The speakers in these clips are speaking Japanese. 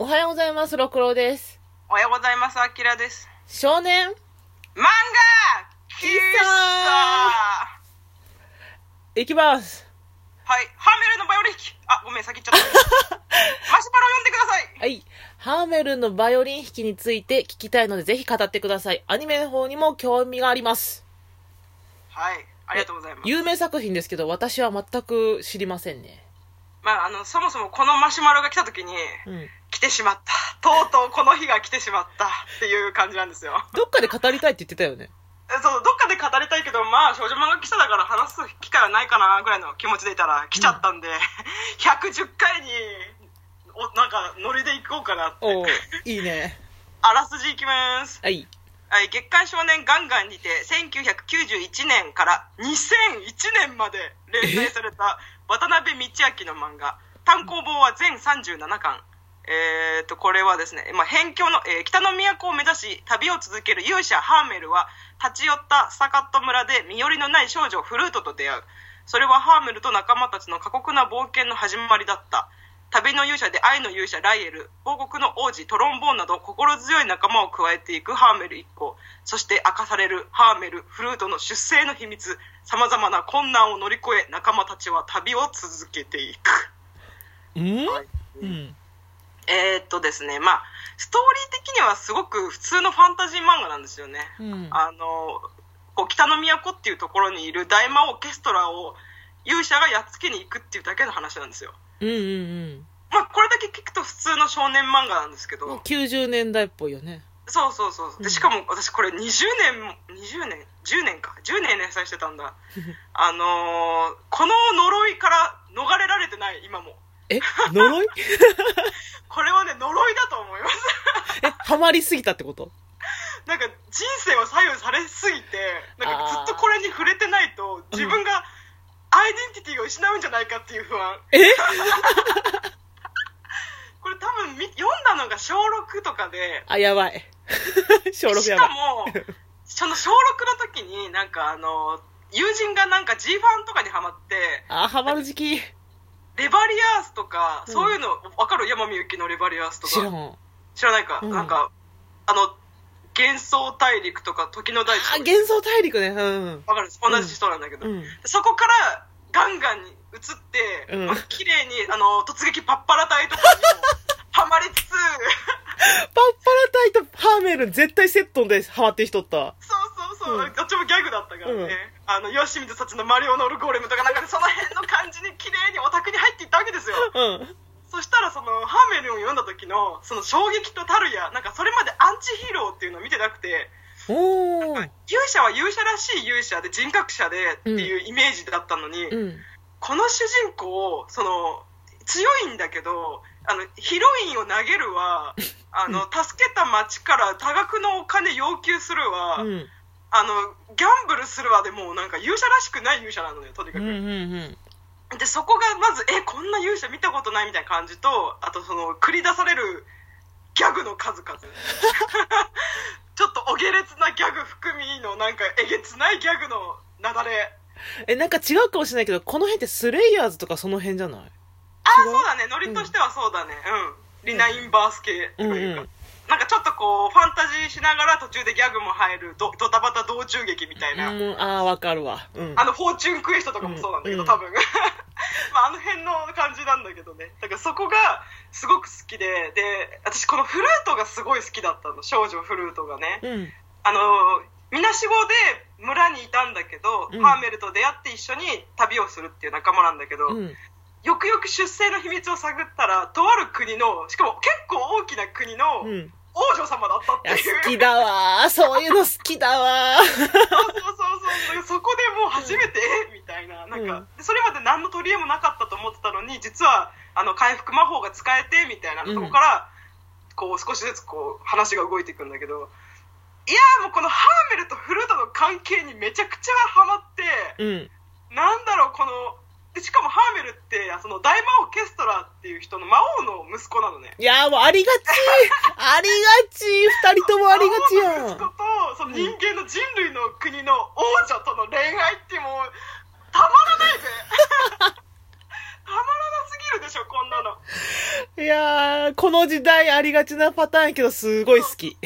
おはようございます、ろくろです。おはようございます、あきらです。少年？漫画喫茶いきます。はい、ハーメルのバイオリン弾き。あ、ごめん、先言っちゃった。マシュマロ読んでください。はい。ハーメルのバイオリン弾きについて聞きたいので、ぜひ語ってください。アニメの方にも興味があります。はい、ありがとうございます。有名作品ですけど、私は全く知りませんね。まあ、あの、そもそもこのマシュマロが来た時に、うん。来てしまった。とうとうこの日が来てしまったっていう感じなんですよ。どっかで語りたいって言ってたよね。えそう、どっかで語りたいけど、まあ、少女漫画記者だから話す機会はないかな、ぐらいの気持ちでいたら来ちゃったんで、110回に、お、なんか、ノリで行こうかなって。いいね。あらすじいきます。はい。はい、月刊少年ガンガンにて、1991年から2001年まで連載された渡辺道明の漫画、単行本は全37巻。えー、と、これはですね、まあ、辺境の、えー北の都を目指し、旅を続ける勇者ハーメルは、立ち寄ったスタカット村で身寄りのない少女フルートと出会う。それはハーメルと仲間たちの過酷な冒険の始まりだった。旅の勇者で愛の勇者ライエル、王国の王子トロンボーンなど心強い仲間を加えていくハーメル一行、そして明かされるハーメル、フルートの出生の秘密、様々な困難を乗り越え仲間たちは旅を続けていく。うん？はいうん。えー、っとですね、まあ、ストーリー的にはすごく普通のファンタジー漫画なんですよね。うん。あの、こう北の都っていうところにいる大魔オーケストラを勇者がやっつけに行くっていうだけの話なんですよ。うんうんまあ、これだけ聞くと普通の少年漫画なんですけど、うん。90年代っぽいよね。そうそうそう。うんで、しかも私これ20年も、20年 ?10 年か。10年連載してたんだ。あのーこの呪いから逃れられてない、今も。え？呪い？これはね、呪いだと思います。え、ハマりすぎたってこと？なんか人生を左右されすぎて、なんかずっとこれに触れてないと、自分がアイデンティティを失うんじゃないかっていう不安。え？のが小6とかで、あ、やばい。小6しやばい。かも、その小6の時になんかあの、友人がなんか G ファンとかにハマって、あ、ハマる時期。レバリアースとか、うんそういうの、わかる？山みゆきのレバリアースとか。知らん。知らないか、うんなんか、あの、幻想大陸とか時の大地あ、幻想大陸ね。うん。わかる？同じ人なんだけど、うん。そこからガンガンに移って、うんまあ綺麗に、あの、突撃パッパラ隊とかにもハマりつつ、パッパラタイとハーメル絶対セットでハマってる人おった。そうそうそう、うんどっちもギャグだったからね。うんあの、吉水たちのマリオノルゴーレムとかなんかね、その辺の感じに綺麗にオタクに入っていったわけですよ。うん。そしたらその、ハーメルを読んだ時の、その衝撃とたるや、なんかそれまでアンチヒーローっていうのを見てなくて。勇者は勇者らしい勇者で人格者でっていうイメージだったのに、うん。この主人公、その、強いんだけど、あの、ヒロインを投げるわ、あの、助けた町から多額のお金要求するわ、うん。あの、ギャンブルするわでもうなんか勇者らしくない勇者なのよ、とにかく。うんうんうん。で、そこがまず、え、こんな勇者見たことないみたいな感じと、あとその、繰り出されるギャグの数々。ちょっとお下劣なギャグ含みのなんかえげつないギャグのなだれ。え、なんか違うかもしれないけど、この辺ってスレイヤーズとかその辺じゃない？あそうだね。ノリとしてはそうだね。うん。リナインバース系というか。うんうんなんかちょっとこう、ファンタジーしながら途中でギャグも入る、ドドタバタ道中劇みたいな。うん、あー、わかるわ。うん。あの、フォーチュンクエストとかもそうなんだけど、うん多分。まあ、あの辺の感じなんだけどね。だからそこがすごく好きで、で、私このフルートがすごい好きだったの。少女フルートがね。うん。あの、みなしごで村にいたんだけど、うんハーメルと出会って一緒に旅をするっていう仲間なんだけど、うん。よくよく出生の秘密を探ったら、とある国の、しかも結構大きな国のうん。王女様だったっていや、いう。好きだわー。そういうの好きだわー。そうそうそうそう。そこでもう初めて、えみたいな。なんか、それまで何の取り柄もなかったと思ってたのに、実は、あの、回復魔法が使えて、みたいなとこから、こう、少しずつこう、話が動いていくんだけど、いやーもうこのハーメルとフルートの関係にめちゃくちゃハマって、うん。なんだろう、この、でしかもハーメルって、その大魔王ケストラっていう人の魔王の息子なのね。いやーもうありがち ありがち二人ともありがちや魔王の息子ん。と、その人間の人類の国の王女との恋愛ってもう、たまらないぜ たまらなすぎるでしょ、こんななの。いやー、この時代ありがちなパターンやけど、すごい好き。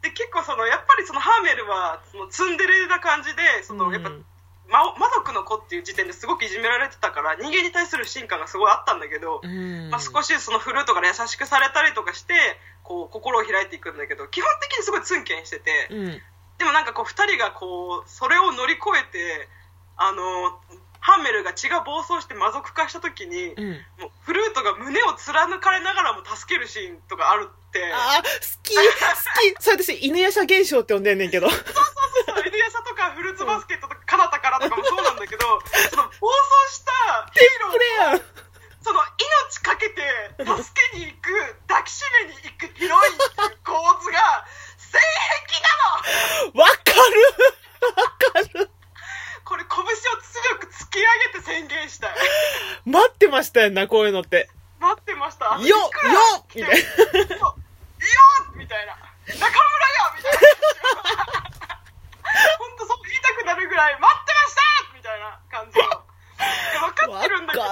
で、結構その、やっぱりそのハーメルは、そのツンデレな感じで、その、やっぱ、うんま、魔族の子っていう時点ですごくいじめられてたから、人間に対する不信感がすごいあったんだけど、うんまあ、少しそのフルートから優しくされたりとかして、こう、心を開いていくんだけど、基本的にすごいツンケンしてて、うん。でもなんかこう、二人がこう、それを乗り越えて、あの、ハンメルが血が暴走して魔族化した時に、うん。もうフルートが胸を貫かれながらも助けるシーンとかあるって、あー、好き好きそれ私、犬夜叉現象って呼んでんねんけど。そう犬夜叉とかフルーツバスケットとかもそうなんだけど、その暴走したヒーローこれやんその命かけて助けに行く、抱きしめに行くヒロインっていう構図が、性癖なのわかるわかるこれ拳を強く突き上げて宣言したい。待ってましたよな、こういうのって。待ってました。よよみたいな。よみたいな。中村よみたいな。本当そう言いたくなるぐらい、待ってましたみたいな感じの。いや分かってるんだけど、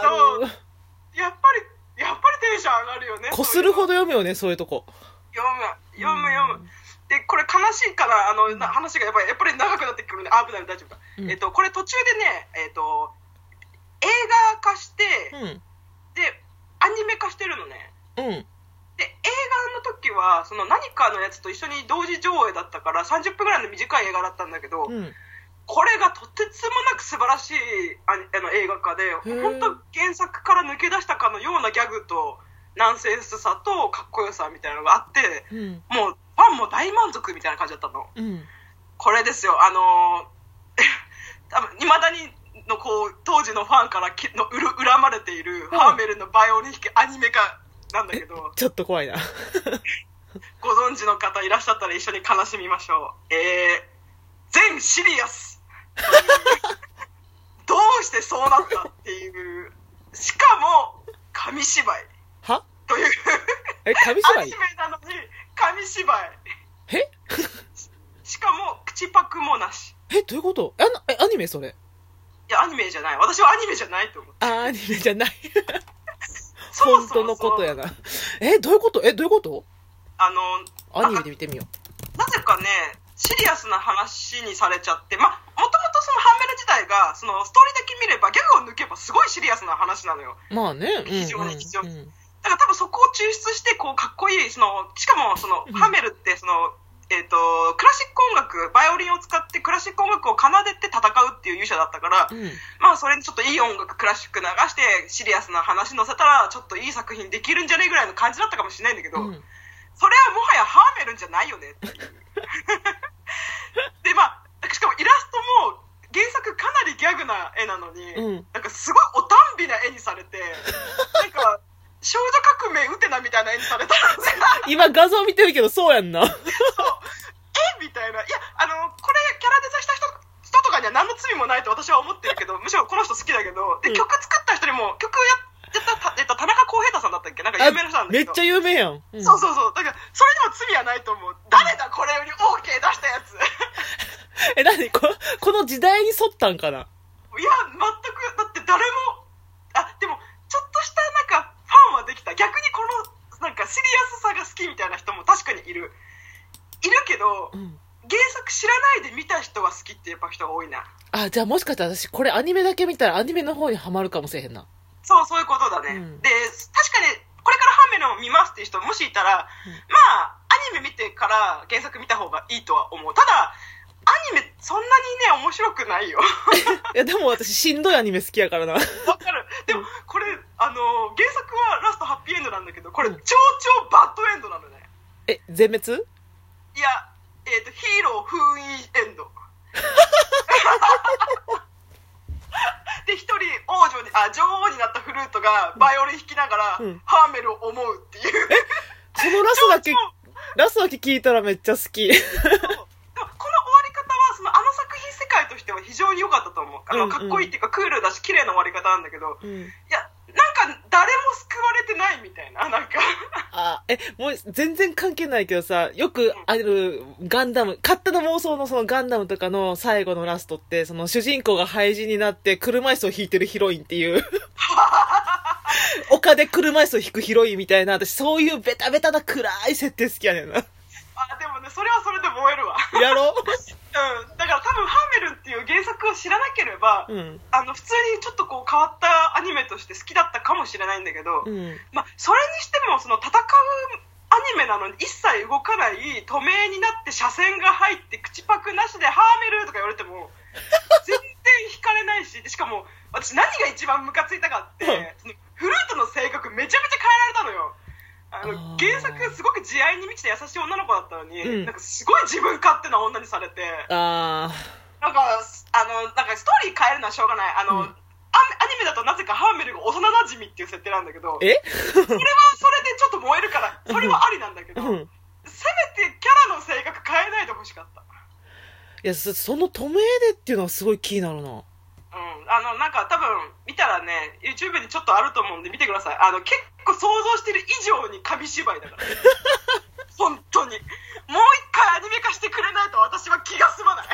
やっぱり、やっぱりテンション上がるよね。こするほど。ど読むよね、そういうとこ。読む、読む、読む。で、これ悲しいから、あの、な話がやっぱり、やっぱり長くなってくるんで、あ、危ない、大丈夫か。うんえっと、これ途中でね、えっと、映画化して、うん。で、アニメ化してるのね。うん。で、映画の時は、その何かのやつと一緒に同時上映だったから、30分ぐらいの短い映画だったんだけど、うん。これがとてつもなく素晴らしいああの映画化で、ー本当原作から抜け出したかのようなギャグと、ナンセンスさとかっこよさみたいなのがあって、うん。もうファンも大満足みたいな感じだったの。うん。これですよ、あのー 多分、未だに、のこう、当時のファンからきのうる恨まれている、うんハーメルのバイオリン弾きアニメ化なんだけど、ちょっと怖いな。ご存知の方いらっしゃったら一緒に悲しみましょう。えー、全シリアス どうしてそうなったっていう、しかも、紙芝居は？という、え、紙ア芝居？ニメなのに紙芝居。え？しかも、口パクもなし。え、どういうこと？え、なえアニメそれ？いや、アニメじゃない。私はアニメじゃないと思う。あー、アニメじゃない。本当のことやな。え、どういうこと？え、どういうこと？あの、アニメで見てみよなぜかね、シリアスな話にされちゃって、まあ、もともとそのハンメル自体が、そのストーリーだけ見れば、ギャグを抜けばすごいシリアスな話なのよ。う。まあね。非常に非常にうんだから多分そこを抽出して、こう、かっこいい、その、しかも、そのうん、ハメルって、その、えっ、と、クラシック音楽、バイオリンを使ってクラシック音楽を奏でて戦うっていう勇者だったから、うん。まあ、それにちょっといい音楽、クラシック流して、シリアスな話乗せたら、ちょっといい作品できるんじゃねえぐらいの感じだったかもしれないんだけど、うんそれはもはやハーメルンじゃないよねっていう。で、まあ、しかもイラストも原作かなりギャグな絵なのに、うんなんかすごいおたんびな絵にされて、なんか、少女革命ウテナみたいな絵にされた。今画像見てるけど、そうやんな。えみたいな。いや、あの、これキャラデザした人人とかには何の罪もないと私は思ってるけど、むしろこの人好きだけど、で、うん曲作った人にも、曲やってた、たえっと、田中浩平太さんだったっけ？なんか有名な人なんだけど。めっちゃ有名やん。うんそうそうそう。だから、それにも罪はないと思う。誰だこれより OK 出したやつ。え、なにここの時代に沿ったんかな？いや、全く、だって誰も、あ、でも、ちょっとしたなんか、ファンはできた。逆にこの、なんか、シリアスさが好きみたいな人も確かにいる。いるけどう、ん。原作知らないで見た人は好きってやっぱ人が多いな。あ、じゃあもしかしたら私、これアニメだけ見たらアニメの方にはまるかもしれへんな。そう、そういうことだね。うんで、確かに、これからハンメルを見ますっていう人もしいたら、うんまあ、アニメ見てから原作見た方がいいとは思う。ただ、アニメそんなにね、面白くないよ。いや、でも私、しんどいアニメ好きやからな。わかる。でも、これ、あの、原作はラストハッピーエンドなんだけど、これ、うん超超バッドエンドなのね。え、全滅？いや、えっ、と、ヒーロー封印エンド。で、一人王女に、あ、女王になったフルートがバイオリン弾きながら、うんハーメルを思うっていう。そのラストだけ超、ラストだけ聞いたらめっちゃ好き。でもこの終わり方はそのあの作品世界としては非常に良かったと思うあの、うんうんかっこいいっていうかクールだし綺麗な終わり方なんだけどうん。いやなんか誰も救われてないみたいな なんかあ、え、もう全然関係ないけどさ、よくあるガンダム、勝手な妄想のそのガンダムとかの最後のラストって、その主人公が廃人になって車椅子を引いてるヒロインっていう。丘で車椅子を引くヒロインみたいな、私そういうベタベタな暗い設定好きやねんな。あ、でもね、それはそれで燃えるわ。やろ うん。だから多分、ハーメルンっていう原作を知らなければ、うん。あの、普通にちょっとこう変わったアニメとして好きだったかもしれないんだけど、うん。まあ、それにしても、その戦うアニメなのに一切動かない、透明になって車線が入って口パクなしでハーメルとか言われても、全然惹かれないし、でしかも、私何が一番ムカついたかって、性格めちゃめちゃ変えられたのよ。ああのー原作すごく慈愛に満ちた優しい女の子だったのに、うんなんかすごい自分勝手な女にされて、あなんか、あの、なんかストーリー変えるのはしょうがない。あの、うんアアニメだとなぜかハーメルが幼馴染っていう設定なんだけど、ー。え？それはそれでちょっと燃えるから、それはありなんだけど、うん。せめてキャラの性格変えないでほしかった。いや、そその透明でっていうのはすごい気になるな。うん。あの、なんか多分、見たらね、YouTube にちょっとあると思うんで見てください。あの、結構想像してる以上に紙芝居だから。本当に。もう一回アニメ化してくれないと私は気が済まない。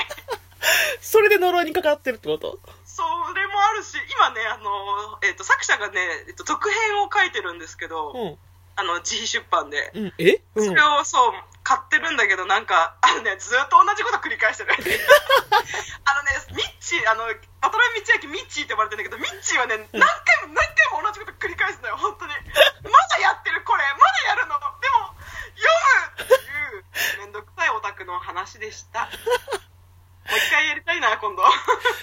それで呪いにかかってるってこと？それもあるし、今ね、あの、えっ、と、作者がね、えっと、続編を書いてるんですけど、うん。あの、自費出版で。うん。え？うんそれ。をそう、買ってるんだけど、なんか、あのね、ずっと同じこと繰り返してる。あのね、ミッチー、あの、渡辺道明ミッチーって呼ばれてるんだけど、ミッチーはね、何回も何回も同じこと繰り返すのよ、本当に。まだやってる、これ。まだやるの。でも、読むっていう、めんどくさいオタクの話でした。もう一回やりたいな、今度。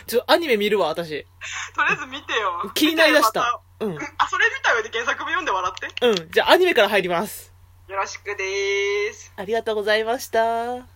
ちょ、アニメ見るわ、私。とりあえず見てよ。気になりだした。うんあ、それ見た上で原作も読んで笑って。うん。じゃあ、アニメから入ります。よろしくでーす。ありがとうございました。